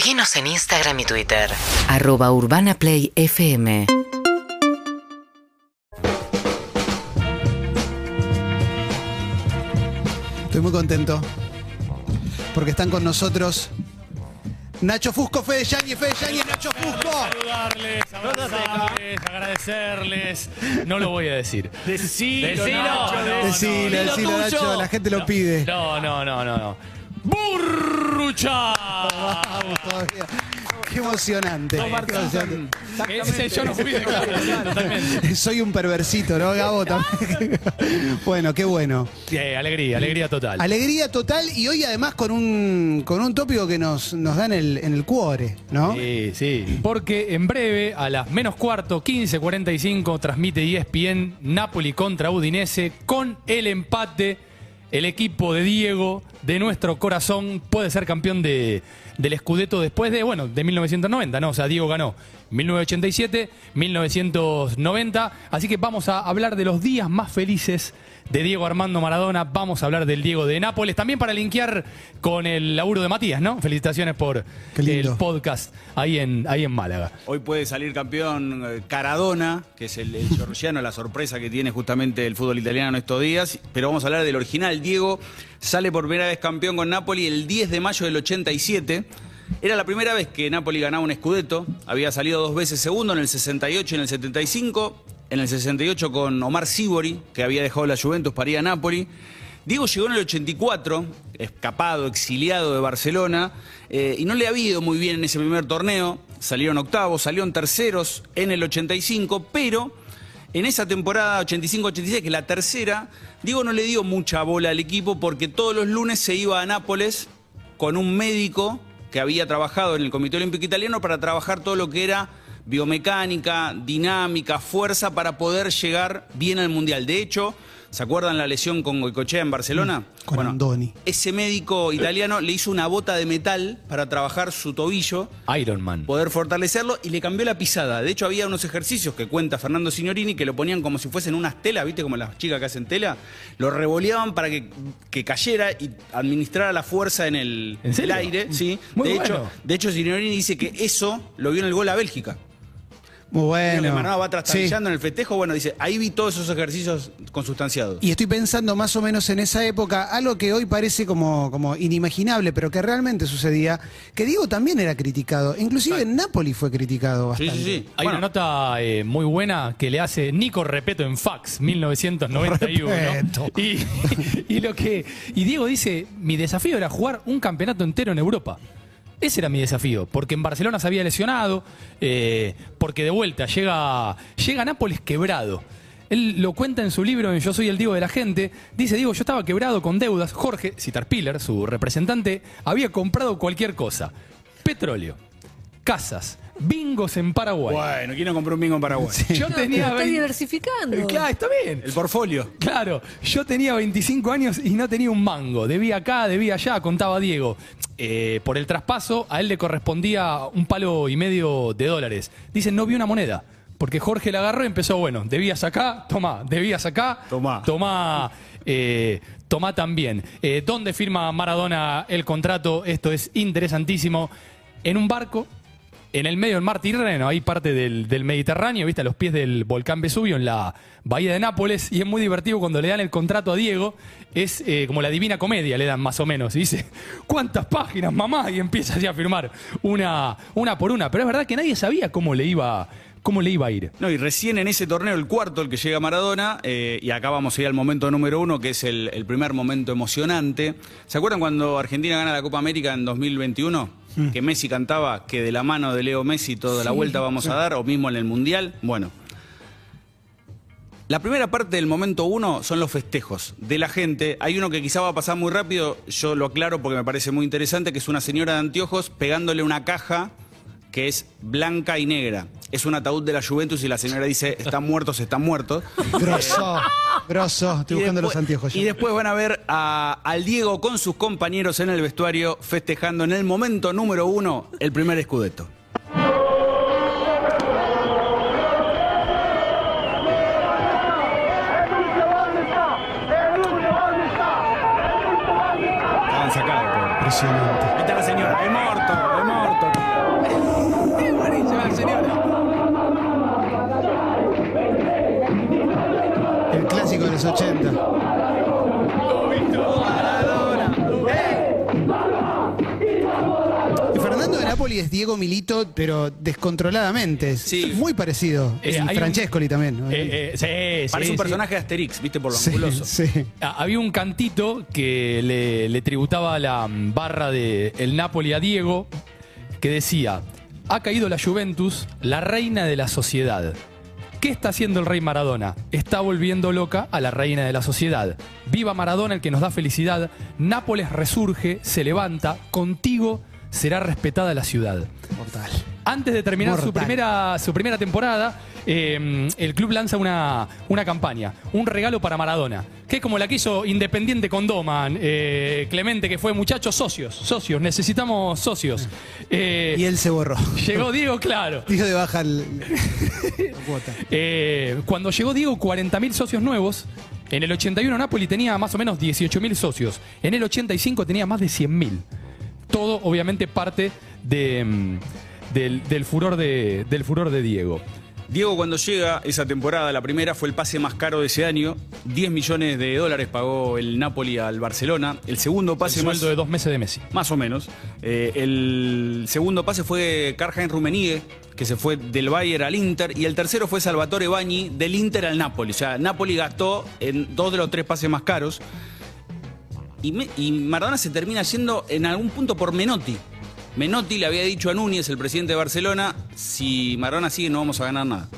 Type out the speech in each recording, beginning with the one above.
Seguinos en Instagram y Twitter. Arroba Urbana Play FM. Estoy muy contento porque están con nosotros Nacho Fusco, Fede Yanni, Fede Yanni, Nacho Fusco. Saludarles, abrazarles, agradecerles. No lo voy a decir. Decilo, Decilo, Nacho, no, no, Decilo, no. decilo, Nacho, la gente lo pide. No, no, no, no, no. ¡Burrucha! Qué emocionante. Qué emocionante. Ese yo no fui de claro, totalmente. Soy un perversito, ¿no, Gabo? También. bueno, qué bueno. Sí, alegría, alegría total. Alegría total y hoy además con un, con un tópico que nos, nos da en el, en el cuore, ¿no? Sí, sí. Porque en breve, a las menos cuarto, 15.45, transmite ESPN Napoli contra Udinese con el empate. El equipo de Diego, de nuestro corazón, puede ser campeón de, del Scudetto después de, bueno, de 1990, ¿no? O sea, Diego ganó 1987, 1990. Así que vamos a hablar de los días más felices de Diego Armando Maradona. Vamos a hablar del Diego de Nápoles. También para linkear con el laburo de Matías, ¿no? Felicitaciones por el podcast ahí en, ahí en Málaga. Hoy puede salir campeón eh, Caradona, que es el, el georgiano, la sorpresa que tiene justamente el fútbol italiano en estos días. Pero vamos a hablar del original. Diego sale por primera vez campeón con Napoli el 10 de mayo del 87. Era la primera vez que Napoli ganaba un Scudetto. Había salido dos veces segundo, en el 68 y en el 75. En el 68 con Omar Sibori, que había dejado la Juventus para ir a Napoli. Diego llegó en el 84, escapado, exiliado de Barcelona, eh, y no le había ido muy bien en ese primer torneo. Salieron octavos, salieron terceros en el 85, pero en esa temporada 85-86, que es la tercera, Diego no le dio mucha bola al equipo porque todos los lunes se iba a Nápoles con un médico que había trabajado en el Comité Olímpico Italiano para trabajar todo lo que era biomecánica, dinámica, fuerza para poder llegar bien al Mundial. De hecho, ¿se acuerdan la lesión con Goicochea en Barcelona? Con Andoni. Ese médico italiano le hizo una bota de metal para trabajar su tobillo Iron Man. poder fortalecerlo y le cambió la pisada. De hecho, había unos ejercicios que cuenta Fernando Signorini que lo ponían como si fuesen unas telas, ¿viste? Como las chicas que hacen tela. Lo revoleaban para que, que cayera y administrara la fuerza en el, ¿En el aire. Sí. Muy de, bueno. hecho, de hecho, Signorini dice que eso lo vio en el gol a Bélgica. Muy Bueno. Maradona va Sí. trastabillando en el festejo. Bueno, dice, ahí vi todos esos ejercicios consustanciados. Y estoy pensando más o menos en esa época, algo que hoy parece como, como inimaginable, pero que realmente sucedía, que Diego también era criticado. Inclusive en Nápoles fue criticado sí, bastante. sí, sí. Hay Bueno, una nota eh, muy buena que le hace Nico Repeto en Fax, 1991. Repeto. Y, y lo que. Y Diego dice: mi desafío era jugar un campeonato entero en Europa. Ese era mi desafío, porque en Barcelona se había lesionado, eh, porque de vuelta llega, llega a Nápoles quebrado. Él lo cuenta en su libro en Yo soy el Diego de la gente. Dice, Diego, yo estaba quebrado con deudas. Jorge Citarpiller, su representante, había comprado cualquier cosa. Petróleo, casas, bingos en Paraguay. Bueno, ¿quién no compró un bingo en Paraguay? Yo No, tenía pero está 20 diversificando. Eh, Claro, está bien. El portfolio. Claro, yo tenía 25 años y no tenía un mango. Debía acá, debía allá, contaba Diego. Eh, por el traspaso, a él le correspondía un palo y medio de dólares. Dicen, no vi una moneda. Porque Jorge la agarró y empezó, bueno, debías acá, toma, debías acá, Tomá. toma, eh, toma también. Eh, ¿Dónde firma Maradona el contrato? Esto es interesantísimo. En un barco, en el medio del mar Tirreno, ahí parte del, Mediterráneo, viste, a los pies del volcán Vesubio, en la bahía de Nápoles, y es muy divertido cuando le dan el contrato a Diego, es eh, como la divina comedia, le dan más o menos, y dice, ¿cuántas páginas, mamá? Y empieza así a firmar una, una por una, pero es verdad que nadie sabía cómo le iba, cómo le iba a ir. No, y recién en ese torneo, el cuarto, el que llega Maradona, eh, y acá vamos a ir al momento número uno, que es el, el primer momento emocionante. ¿Se acuerdan cuando Argentina gana la Copa América en 2021? Que Messi cantaba que de la mano de Leo Messi toda la vuelta vamos a dar, o mismo en el Mundial. Bueno. La primera parte del momento uno son los festejos de la gente. Hay uno que quizá va a pasar muy rápido, yo lo aclaro porque me parece muy interesante, que es una señora de anteojos pegándole una caja que es blanca y negra. Es un ataúd de la Juventus y la señora dice, están muertos, están muertos. Grosso, grosso. Estoy Y buscando después- los anteojos. Y después van a ver a- al Diego con sus compañeros en el vestuario festejando en el momento número uno el primer escudeto. Estaban sacados. Impresionante. Los 80. Y Fernando de Napoli es Diego Milito, pero descontroladamente. Es Sí. muy parecido. Eh, y hay un- Francescoli también. ¿no? Eh, eh, sí, Parece sí, un sí. personaje de Asterix, ¿viste? Por lo Sí, anguloso. sí. Ah, Había un cantito que le, le tributaba la mm, barra de el Napoli a Diego que decía, ha caído la Juventus, la reina de la sociedad. ¿Qué está haciendo el rey Maradona? Está volviendo loca a la reina de la sociedad. Viva Maradona, el que nos da felicidad. Nápoles resurge, se levanta. Contigo será respetada la ciudad. Mortal. Antes de terminar su primera, su primera temporada, eh, el club lanza una, una campaña, un regalo para Maradona, que es como la que hizo Independiente con Doman, eh, Clemente, que fue muchachos socios, socios, necesitamos socios. Eh, Y él se borró. llegó Diego, claro. Dijo de baja el- la cuota. Eh, cuando llegó Diego, 40.000 socios nuevos. En el 81 Napoli tenía más o menos 18.000 socios. En el 85 tenía más de 100.000. Todo, obviamente, parte de, mm, del, del furor de, del furor de Diego. Diego cuando llega esa temporada, la primera fue el pase más caro de ese año. 10 millones de dólares pagó el Napoli al Barcelona. El segundo El pase más, sueldo de dos meses de Messi. más o menos. Eh, el segundo pase fue Karl-Heinz Rummenigge, que se fue del Bayern al Inter. Y el tercero fue Salvatore Bagni, del Inter al Napoli. O sea, Napoli gastó en dos de los tres pases más caros. Y, me- y Maradona se termina yendo en algún punto por Menotti. Menotti le había dicho a Núñez, el presidente de Barcelona, si Maradona sigue no vamos a ganar nada.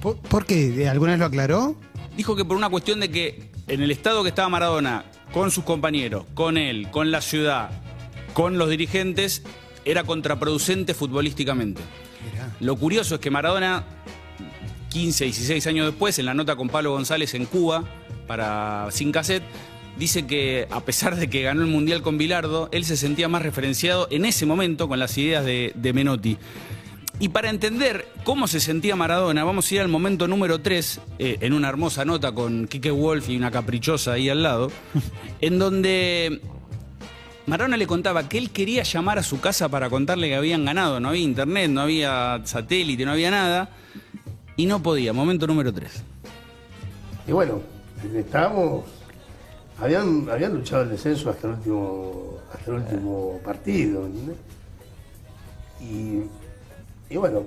¿Por, por qué? ¿Alguna vez lo aclaró? Dijo que por una cuestión de que en el estado que estaba Maradona, con sus compañeros, con él, con la ciudad, con los dirigentes, era contraproducente futbolísticamente. Lo curioso es que Maradona, 15, 16 años después, en la nota con Pablo González en Cuba, para Sin Cassette, dice que a pesar de que ganó el Mundial con Bilardo, él se sentía más referenciado en ese momento con las ideas de, de Menotti. Y para entender cómo se sentía Maradona, vamos a ir al momento número 3, en una hermosa nota con Kike Wolf y una caprichosa ahí al lado, en donde Maradona le contaba que él quería llamar a su casa para contarle que habían ganado. No había internet, no había satélite, no había nada. Y no podía. Momento número 3. Y bueno, estábamos. Habían, habían luchado el descenso hasta el último, hasta el último partido. Y, y bueno,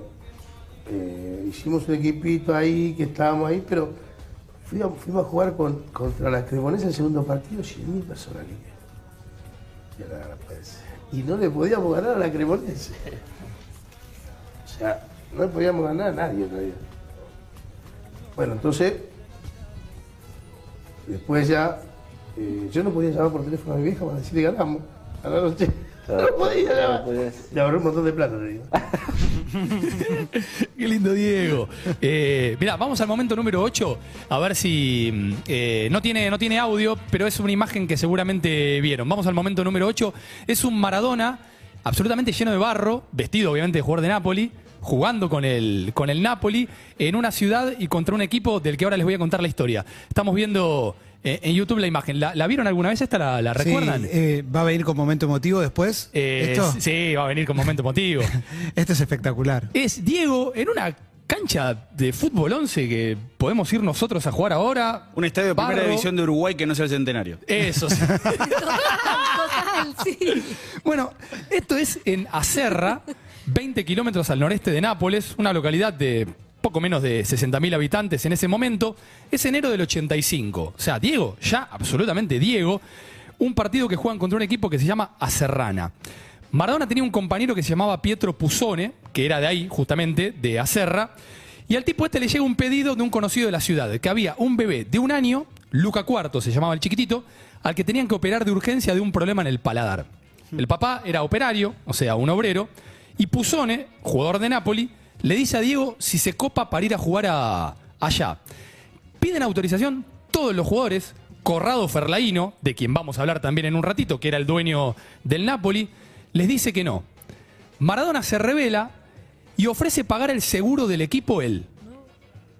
eh, hicimos un equipito ahí que estábamos ahí, pero fuimos, fuimos a jugar con- contra la Cremonesa el segundo partido, 100.000 personas. Ser. y no le podíamos ganar a la Cremonese. O sea, no le podíamos ganar a nadie realidad. Bueno, entonces, después ya, eh, yo no podía llamar por teléfono a mi vieja para decirle ganamos a la noche. No podía llamar. Le ahorré un montón de plata, te digo. Qué lindo Diego. Eh, mirá, vamos al momento número 8, a ver si mm, eh, no, tiene, no tiene audio, pero es una imagen que seguramente vieron. Vamos al momento número 8. Es un Maradona absolutamente lleno de barro, vestido obviamente de jugador de Napoli, jugando con el, con el Napoli en una ciudad y contra un equipo del que ahora les voy a contar la historia. Estamos viendo eh, en YouTube la imagen. ¿La, la vieron alguna vez esta? ¿La, la recuerdan? Sí, eh, ¿Va a venir con momento emotivo después? Eh, ¿Esto? sí, va a venir con momento emotivo. Esto es espectacular. es Diego en una cancha de fútbol 11 que podemos ir nosotros a jugar ahora. Un estadio de primera división de Uruguay que no sea el centenario. Eso sí. Total, sí. Bueno, esto es en Acerra, 20 kilómetros al noreste de Nápoles, una localidad de poco menos de 60.000 habitantes en ese momento. Es enero del 85. O sea, Diego, ya absolutamente Diego, un partido que juegan contra un equipo que se llama Acerrana. Maradona tenía un compañero que se llamaba Pietro Pusone, que era de ahí, justamente, de Acerra, y al tipo este le llega un pedido de un conocido de la ciudad, que había un bebé de un año, Luca Cuarto se llamaba el chiquitito, al que tenían que operar de urgencia de un problema en el paladar. El papá era operario, o sea, un obrero, y Pusone, jugador de Napoli, le dice a Diego si se copa para ir a jugar a- allá. Piden autorización todos los jugadores, Corrado Ferlaino, de quien vamos a hablar también en un ratito, que era el dueño del Napoli, les dice que no. Maradona se revela y ofrece pagar el seguro del equipo él.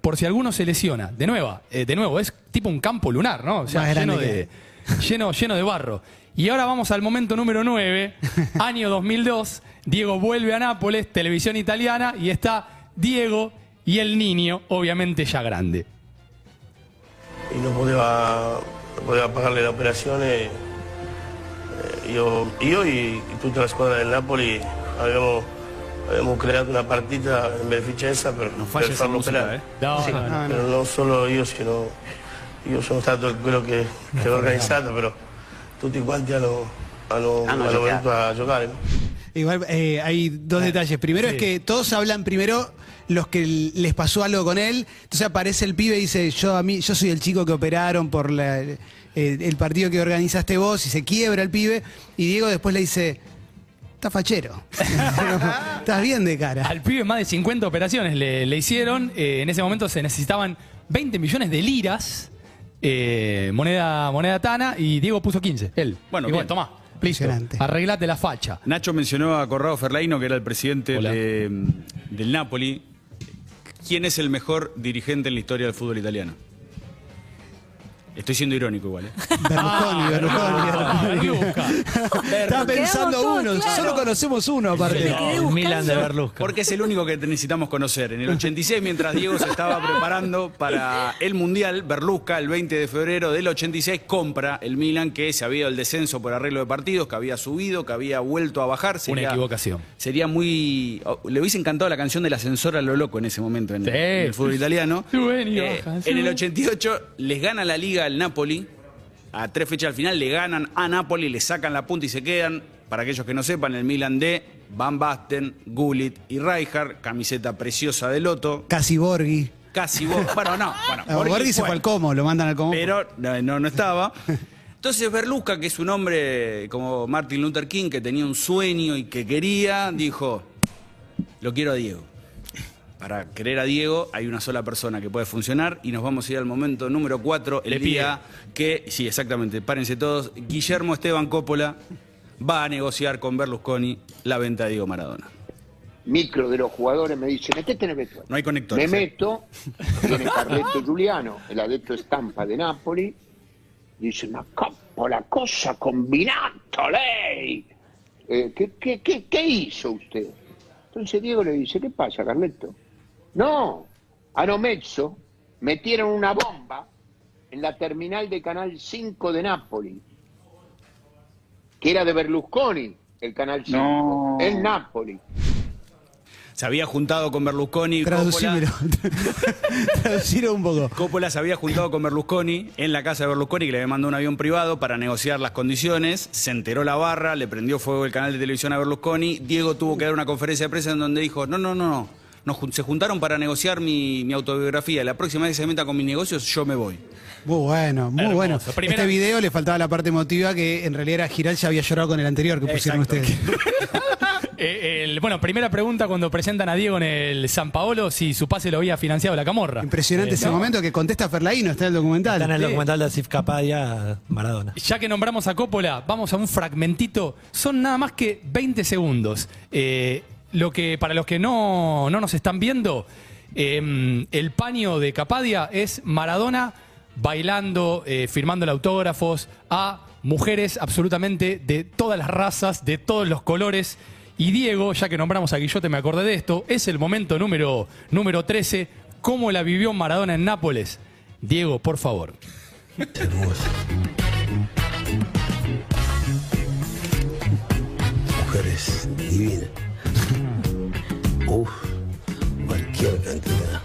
Por si alguno se lesiona. De nuevo, eh, de nuevo, es tipo un campo lunar, ¿no? O sea, lleno de, lleno, lleno de barro. Y ahora vamos al momento número 9, año 2002. Diego vuelve a Nápoles, televisión italiana, y está Diego y el niño, obviamente ya grande. y no podía, no podía pagarle la operación. eh, eh, yo, yo y, y tutta la squadra del Napoli habíamos, habíamos creato una partita in beneficenza per, Non per farlo musica, operare. eh. No, Sì, no, no. però non solo io, sino io sono stato quello che, che l'ho organizzato, però tutti quanti hanno, hanno, Hanno hanno giocato. venuto a giocare. Igual eh, hay dos detalles. Primero es que todos hablan primero los que les pasó algo con él. Entonces aparece el pibe y dice, yo a mí, yo soy el chico que operaron por la- eh, el partido que organizaste vos y se quiebra el pibe. Y Diego después le dice, estás fachero. Estás bien de cara. Al pibe más de 50 operaciones le, le hicieron. Eh, en ese momento se necesitaban 20 millones de liras, eh, moneda, moneda tana, y Diego puso 15. Él. Bueno, Y bien. tomá. Listo. Arreglate la facha. Nacho mencionó a Corrado Ferlaino, que era el presidente de- del Napoli. ¿Quién es el mejor dirigente en la historia del fútbol italiano? Estoy siendo irónico igual. ¿eh? Berlusconi, Berlusconi, Berlusconi. Luca. Estaba pensando uno, solo conocemos uno aparte. buscando. Milan de Berlusca. Porque es el único que necesitamos conocer. En el 86, mientras Diego se estaba preparando para el Mundial, Berlusca, el 20 de febrero del 86, compra el Milan, que se había ido al descenso por arreglo de partidos, que había subido, que había vuelto a bajar. Una equivocación. Sería muy... oh, Le hubiese encantado la canción del ascensor a lo loco en ese momento en, Sí. en el fútbol italiano. Suben y Eh, en el suben. 88 les gana la liga al Napoli. A tres fechas al final le ganan a Napoli, le sacan la punta y se quedan. Para aquellos que no sepan, el Milan de Van Basten, Gullit y Rijkaard, camiseta preciosa de Loto. Casi Borghi. Casi vos. Bueno, no. Bueno, Borghi se fue al Como, lo mandan al Como. pero no, no, no estaba. Entonces Berlusca, que es un hombre como Martin Luther King, que tenía un sueño y que quería, dijo, lo quiero a Diego. Para querer a Diego hay una sola persona que puede funcionar y nos vamos a ir al momento número 4, el Le día que, sí, exactamente, párense todos, Guillermo Esteban Coppola va a negociar con Berlusconi la venta de Diego Maradona. Micro de los jugadores me dice, metete en el vestuario. No hay conectores. Me ¿eh? meto, viene Carletto Giuliano, el adepto stampa de Napoli, dice, ma coppola, cosa combinato lei? Eh, ¿qué, qué, qué, qué hizo usted? Entonces Diego le dice, ¿qué pasa, Carletto? No, hanno messo, metieron una bomba en la terminal de Canal 5 de Napoli, que era de Berlusconi, el Canal 5, en Napoli. Se había juntado con Berlusconi. Coppola- Traducímelo. Traducilo un poco. Coppola se había juntado con Berlusconi en la casa de Berlusconi, que le mandó un avión privado para negociar las condiciones. Se enteró la barra, le prendió fuego el canal de televisión a Berlusconi. Diego tuvo que dar una conferencia de prensa en donde dijo: No, no, no, no. Nos se juntaron para negociar mi, mi autobiografía. La próxima vez que se meta con mis negocios, yo me voy. Muy bueno, muy Hermoso. bueno. Primera- Este video le faltaba la parte emotiva que en realidad era Giral ya había llorado con el anterior que pusieron Exacto. ustedes. Eh, el- bueno, primera pregunta cuando presentan a Diego en el San Paolo, si su pase lo había financiado la camorra. Impresionante Eh, ese ¿no? momento que contesta Ferlaino, está en el documental. Está en el Sí. documental de Asif Kapadia, Maradona. Ya que nombramos a Coppola, vamos a un fragmentito. Son nada más que 20 segundos. Eh, lo que, para los que no, no nos están viendo, eh, el paño de Capadia es Maradona bailando, eh, firmándole autógrafos a mujeres absolutamente de todas las razas, de todos los colores. Y Diego, ya que nombramos a Guillote, me acordé de esto, es el momento número, número 13. ¿Cómo la vivió Maradona en Nápoles? Diego, por favor. Mujeres divinas. Uf, cualquier cantidad.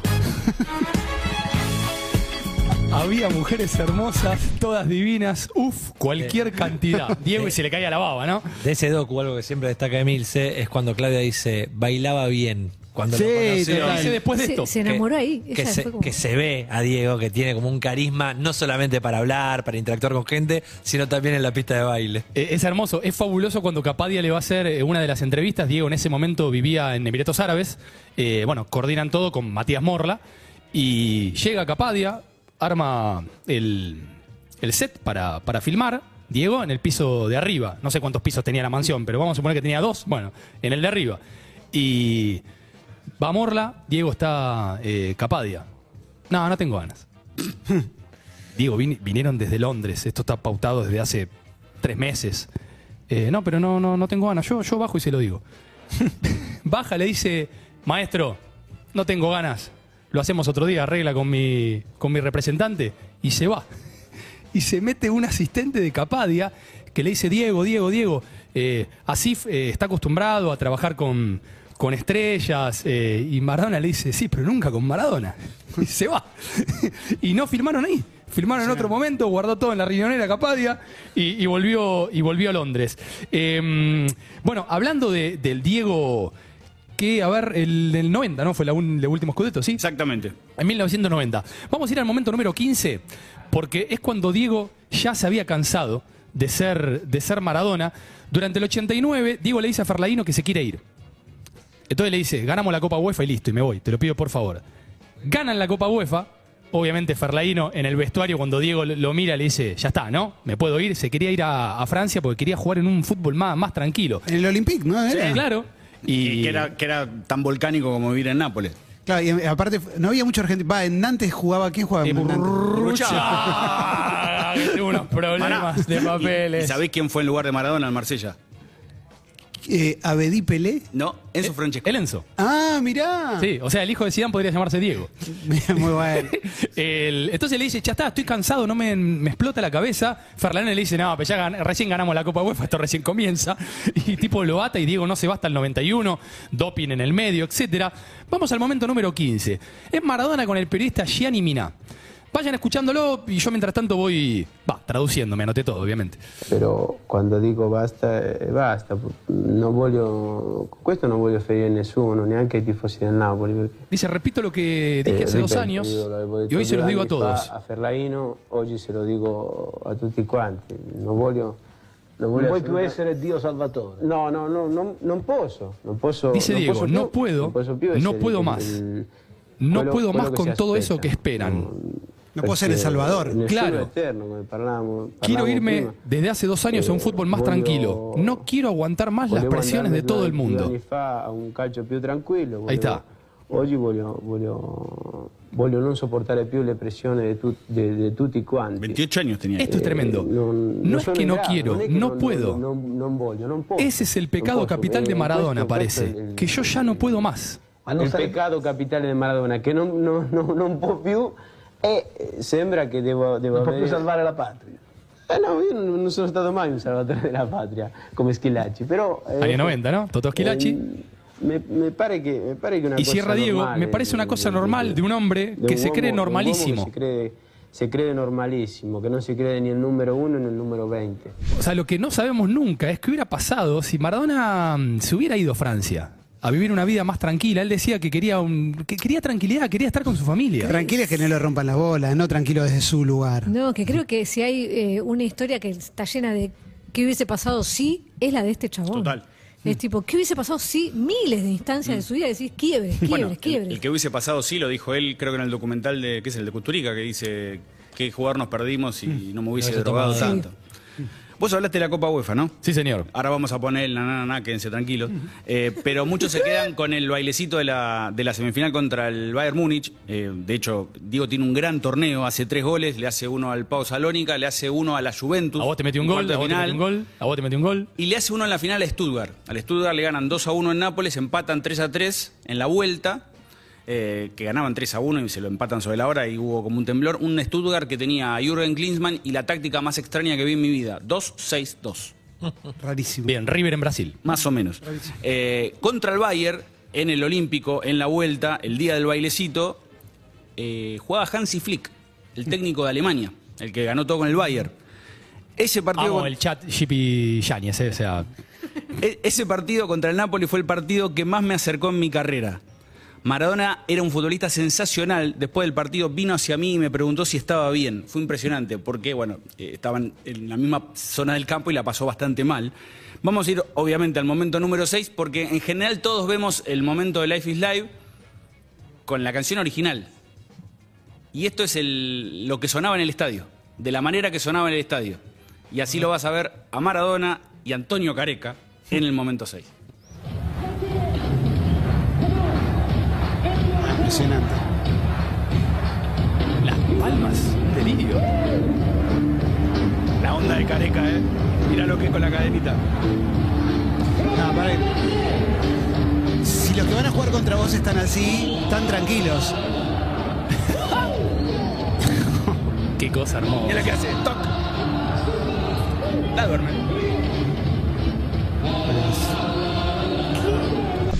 Había mujeres hermosas, todas divinas, uf, cualquier cantidad. Diego y se le caía la baba, ¿no? De ese docu, algo que siempre destaca Emilce, es cuando Claudia dice, bailaba bien. Cuando Sí, lo conoció. Dice después de Se, esto. se enamoró ahí. que Ella se, fue como- que se ve a Diego que tiene como un carisma no solamente para hablar, para interactuar con gente, sino también en la pista de baile. Eh, Es hermoso, es fabuloso cuando Capadia le va a hacer eh, una de las entrevistas. Diego en ese momento vivía en Emiratos Árabes. Eh, bueno, coordinan todo con Matías Morla. Y llega Capadia, arma el, el set para, para filmar. Diego en el piso de arriba. No sé cuántos pisos tenía la mansión, pero vamos a suponer que tenía dos. Bueno, en el de arriba. Y va Morla, Diego está eh, Capadia. No, no tengo ganas. Diego, vin- vinieron desde Londres, esto está pautado desde hace tres meses. Eh, no, pero no, no, no tengo ganas. Yo, yo bajo y se lo digo. Baja, le dice, maestro, no tengo ganas. lo hacemos otro día, arregla con mi, con mi representante, y se va. Y se mete un asistente de Capadia que le dice, Diego, Diego, Diego, eh, Asif eh, está acostumbrado a trabajar con, con estrellas, eh, y Maradona le dice, sí, pero nunca con Maradona. Y se va. y no firmaron ahí. Firmaron en otro momento, guardó todo en la riñonera Capadia y, y volvió, y volvió a Londres. Eh, bueno, hablando de- del Diego, que, a ver, el del 90, ¿no? Fue la un- el último escudeto, ¿sí? Exactamente. En 1990. Vamos a ir al momento número 15, porque es cuando Diego ya se había cansado de ser, de ser Maradona. Durante el 89, Diego le dice a Ferlaino que se quiere ir. Entonces le dice, ganamos la Copa UEFA y listo, y me voy, te lo pido por favor. Ganan la Copa UEFA, obviamente Ferlaino en el vestuario cuando Diego lo- mira le dice, ya está, ¿no? Me puedo ir, se quería ir a, a Francia porque quería jugar en un fútbol más, más tranquilo. En el Olympique, ¿no? Era. Claro. Y Y que era, que era tan volcánico como vivir en Nápoles. Claro, y eh, aparte no había mucho argentino. Va, en Nantes jugaba, ¿quién jugaba en Nantes? Ah, tengo unos problemas de papeles. ¿Y, y sabés quién fue en lugar de Maradona en Marsella? Eh, Abedí Pelé. No, Enzo Francesco. El Enzo. Ah, mirá. Sí, o sea, el hijo de Zidane podría llamarse Diego. Muy bueno. El- entonces le dice, ya está, estoy cansado, no me, me explota la cabeza. Ferlane le dice, no, pero ya gan- recién ganamos la Copa UEFA, esto recién comienza. Y tipo lo ata y Diego no se va hasta el 91, doping en el medio, etcétera. Vamos al momento número 15. Es Maradona con el periodista Gianni Mina. Vayan escuchándolo y yo mientras tanto voy, va, traduciendo, me anoté todo, obviamente. Però quando dico basta, eh, basta. Non voglio, con questo non voglio ferire nessuno, neanche i tifosi del Napoli. Perché, Dice, repito lo que dije eh, hace dos años y hoy se los digo a todos. fa a Ferlaino, oggi se lo dico a tutti quanti. Non voglio... Non, voglio Non puoi più essere Dio Salvatore. No, no, no, non, non posso. Non posso Dice non Diego, posso no più- puedo, non posso più no puedo más. il- No quello- puedo más con todo eso aspetta. que esperan. No puedo ser El Salvador. Claro. eterno, Quiero irme prima. desde hace dos años a un Eh, fútbol más tranquilo. No quiero aguantar más las presiones de todo el mundo. a un calcio più tranquillo. Ahí está. Oggi voglio, voglio, voglio non sopportare più le pressioni di, di tutti quanti. 28 años tenía. Esto es Eh, tremendo. non- No es que no quiero, no puedo. Voglio. Ese es el pecado capital de Eh, Maradona, parece. Que yo ya no puedo más. Sarebbe- peccato capitale di Maradona, che non, non- non- non può più e eh, sembra che devo, devo più avere- salvare la patria. Eh no, io non sono stato mai un salvatore della patria come Schilacci, però... eh, Año 90, ¿no? Totò Schilacci. eh, me, me pare che, me pare che una Y cosa cierra Diego, normale me parece una cosa normal de un hombre de que un se cree uomo- de un uomo normalísimo. cree, se cree normalissimo, che non si crede ni el número uno ni el número 20. O sea, lo que no sabemos nunca es qué hubiera pasado si Maradona mm, se hubiera ido a Francia a vivir una vida más tranquila. Él decía que quería, un, que quería tranquilidad, quería estar con su familia. Tranquilo es que no le rompan las bolas, no tranquilo desde su lugar. No, que creo que si hay eh, una historia que está llena de qué hubiese pasado si, es la de este chabón. Total. Es tipo, ¿qué hubiese pasado si miles de instancias de su vida decís quiebres, quiebres, Bueno, el, quiebres? el que hubiese pasado sí lo dijo él, creo que en el documental de, ¿qué es el de Custurica? Que dice qué jugador nos perdimos y no me hubiese hubiese drogado tanto. Vos hablaste de la Copa UEFA, ¿no? Sí, señor. Ahora vamos a poner el na, quédense tranquilos. Eh, pero muchos se quedan con el bailecito de la, de la semifinal contra el Bayern Múnich. Eh, de hecho, Diego tiene un gran torneo, hace tres goles, le hace uno al Pau Salónica, le hace uno a la Juventus. A vos te metió un gol, a vos te metió un gol, a vos te metió un gol. Y le hace uno en la final a Stuttgart. Al Stuttgart le ganan 2 a 1 en Nápoles, empatan 3 a 3 en la vuelta, eh, que ganaban 3 a 1 y se lo empatan sobre la hora y hubo como un temblor. Un Stuttgart que tenía a Jürgen Klinsmann y la táctica más extraña que vi en mi vida: 2-6-2. Rarísimo. Bien, River en Brasil. Más o menos. Eh, contra el Bayern, en el Olímpico, en la vuelta, el día del bailecito, eh, jugaba Hansi Flick, el técnico de Alemania, el que ganó todo con el Bayern. Ese partido. Amo el chat Shippy Yáñez, eh, o sea, E- Ese partido contra el Napoli fue el partido que más me acercó en mi carrera. Maradona era un futbolista sensacional. Después del partido vino hacia mí y me preguntó si estaba bien. Fue impresionante porque, bueno, eh, estaban en la misma zona del campo y la pasó bastante mal. Vamos a ir, obviamente, al momento número 6 porque en general todos vemos el momento de Life is Live con la canción original. Y esto es el- lo que sonaba en el estadio, de la manera que sonaba en el estadio. Y así lo vas a ver a Maradona y Antonio Careca en el momento 6. Impresionante. las palmas, delirio. La onda de Careca, ¿eh? Mira lo que es con la cadenita. No, para Si los que van a jugar contra vos están así, están tranquilos. Qué cosa hermosa. Mira la que hace. Toc. La duerme.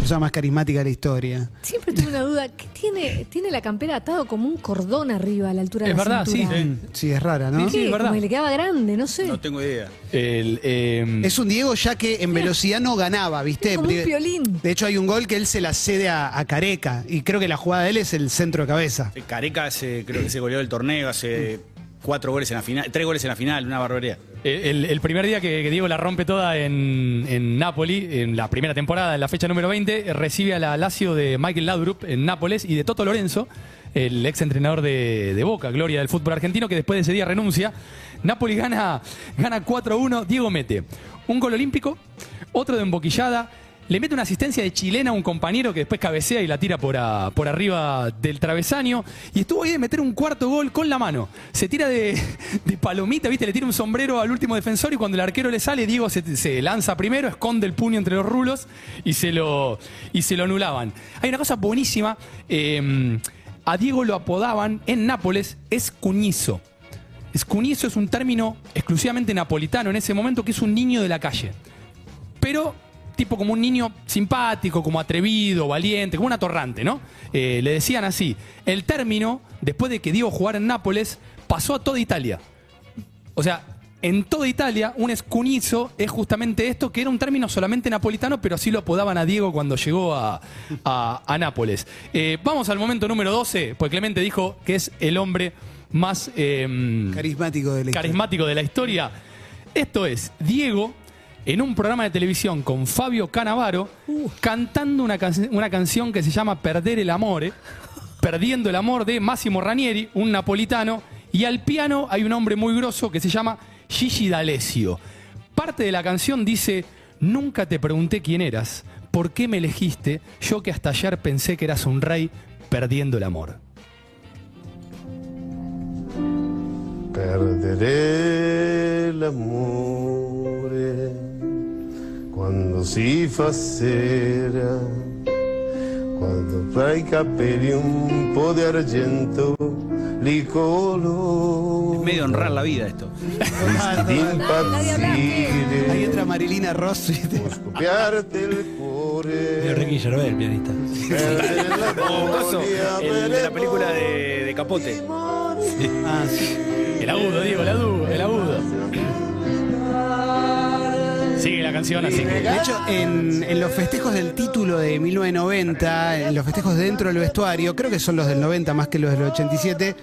Persona más carismática de la historia. Siempre tuve una duda. ¿Qué tiene, tiene la campera atado como un cordón arriba a la altura Es de la verdad, sí. cintura? Mm, Sí, es rara, ¿no? Sí, es verdad. Como que le quedaba grande, no sé. No tengo idea. El, eh, Es un Diego ya que en velocidad no ganaba, ¿viste? Es como un violín. De hecho, hay un gol que él se la cede a, a Careca. Y creo que la jugada de él es el centro de cabeza. Careca hace, creo que se goleó el torneo, hace cuatro goles en la final, tres goles en la final, una barbaridad. El, el primer día que, que Diego la rompe toda en, en Napoli, en la primera temporada, en la fecha número 20, recibe a la Lazio de Michael Laudrup en Nápoles y de Toto Lorenzo, el ex entrenador de, de Boca, gloria del fútbol argentino, que después de ese día renuncia. Napoli gana, gana 4-1, Diego mete un gol olímpico, otro de emboquillada, le mete una asistencia de chilena a un compañero que después cabecea y la tira por, por arriba del travesaño. Y estuvo ahí de meter un cuarto gol con la mano. Se tira de, palomita, ¿viste? Le tira un sombrero al último defensor y cuando el arquero le sale, Diego se, lanza primero, esconde el puño entre los rulos y se lo, y se lo anulaban. Hay una cosa buenísima. eh, a Diego lo apodaban en Nápoles Escuñizo. Escuñizo es un término exclusivamente napolitano en ese momento que es un niño de la calle pero tipo como un niño simpático, como atrevido, valiente, como un atorrante, ¿no? Eh, le decían así. El término, después de que Diego jugara en Nápoles, pasó a toda Italia. O sea, en toda Italia, un escunizo es justamente esto, que era un término solamente napolitano, pero así lo apodaban a Diego cuando llegó a, a- a Nápoles. Eh, vamos al momento número 12, pues Clemente dijo que es el hombre más... em, Carismático de la historia. carismático de la historia. Esto es Diego en un programa de televisión con Fabio Canavaro cantando una, can- una canción que se llama Perder el Amore, Perdiendo el Amor de Massimo Ranieri, un napolitano, y al piano hay un hombre muy grosso que se llama Gigi D'Alessio. Parte de la canción dice, nunca te pregunté quién eras, por qué me elegiste, yo que hasta ayer pensé que eras un rey perdiendo el amor. Perderé l'amore quando si fa sera, quando fra i capelli un po' di argento li coloro. Medio honrar la vida esto. Impazzire, Ahí entra Marilina Ross. ¿viste? scoppiarti il cuore. Ricky Gervais, el pianista. El de la película de, de Capote. Ah, sí. El agudo, Diego, el agudo, el agudo. La canción, así que. De hecho, en, en los festejos del título de 1990, en los festejos dentro del vestuario, creo que son los del 90 más que los del 87,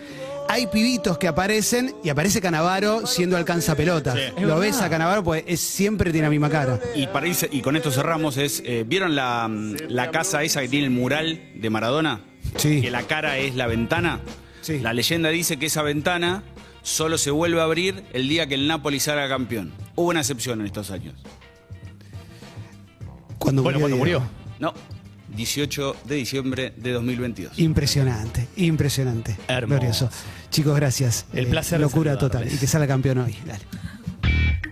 hay pibitos que aparecen y aparece Canavaro siendo alcanza pelota. Lo ves a Canavaro, pues es, siempre tiene la misma cara. Y, para irse- y con esto cerramos, es, eh, ¿vieron la, la casa esa que tiene el mural de Maradona? Sí. Que la cara es la ventana. Sí. La leyenda dice que esa ventana solo se vuelve a abrir el día que el Napoli salga campeón. Hubo una excepción en estos años. Cuando Bueno, cuando Diego. murió. No, 18 de diciembre de 2022. Impresionante, impresionante. Hermoso. Glorioso. Chicos, gracias. El Eh, placer Locura total. Y que salga campeón hoy. Dale.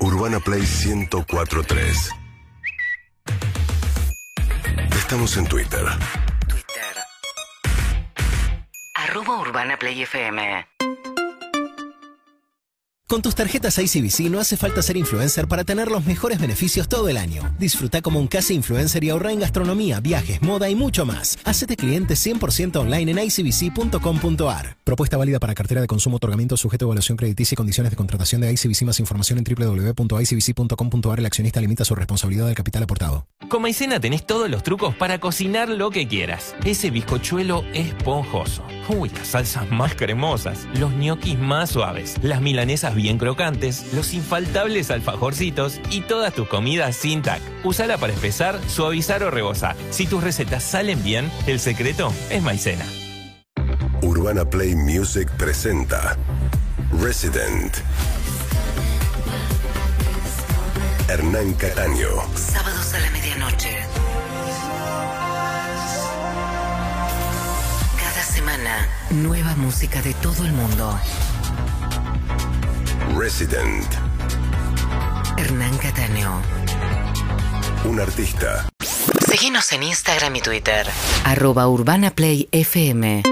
Urbana Play 1043. Estamos en Twitter. Twitter. Arroba Urbana Play FM. Con tus tarjetas ICBC no hace falta ser influencer para tener los mejores beneficios todo el año. Disfruta como un casi influencer y ahorra en gastronomía, viajes, moda y mucho más. Hacete cliente 100% online en icbc.com.ar. Propuesta válida para cartera de consumo, otorgamiento sujeto a evaluación crediticia y condiciones de contratación de ICBC. Más información en www.icbc.com.ar. El accionista limita su responsabilidad del capital aportado. Con Maicena tenés todos los trucos para cocinar lo que quieras. Ese bizcochuelo esponjoso. Uy, las salsas más cremosas. Los ñoquis más suaves. Las milanesas bien crocantes. Los infaltables alfajorcitos. Y todas tus comidas sin tac. Usala para espesar, suavizar o rebozar. Si tus recetas salen bien, el secreto es Maicena. Urbana Play Music presenta Resident. Hernán Cataño. Sábados a la medianoche. Cada semana, nueva música de todo el mundo. Resident. Hernán Cataño. Un artista. Síguenos en Instagram y Twitter. Arroba Urbana Play FM.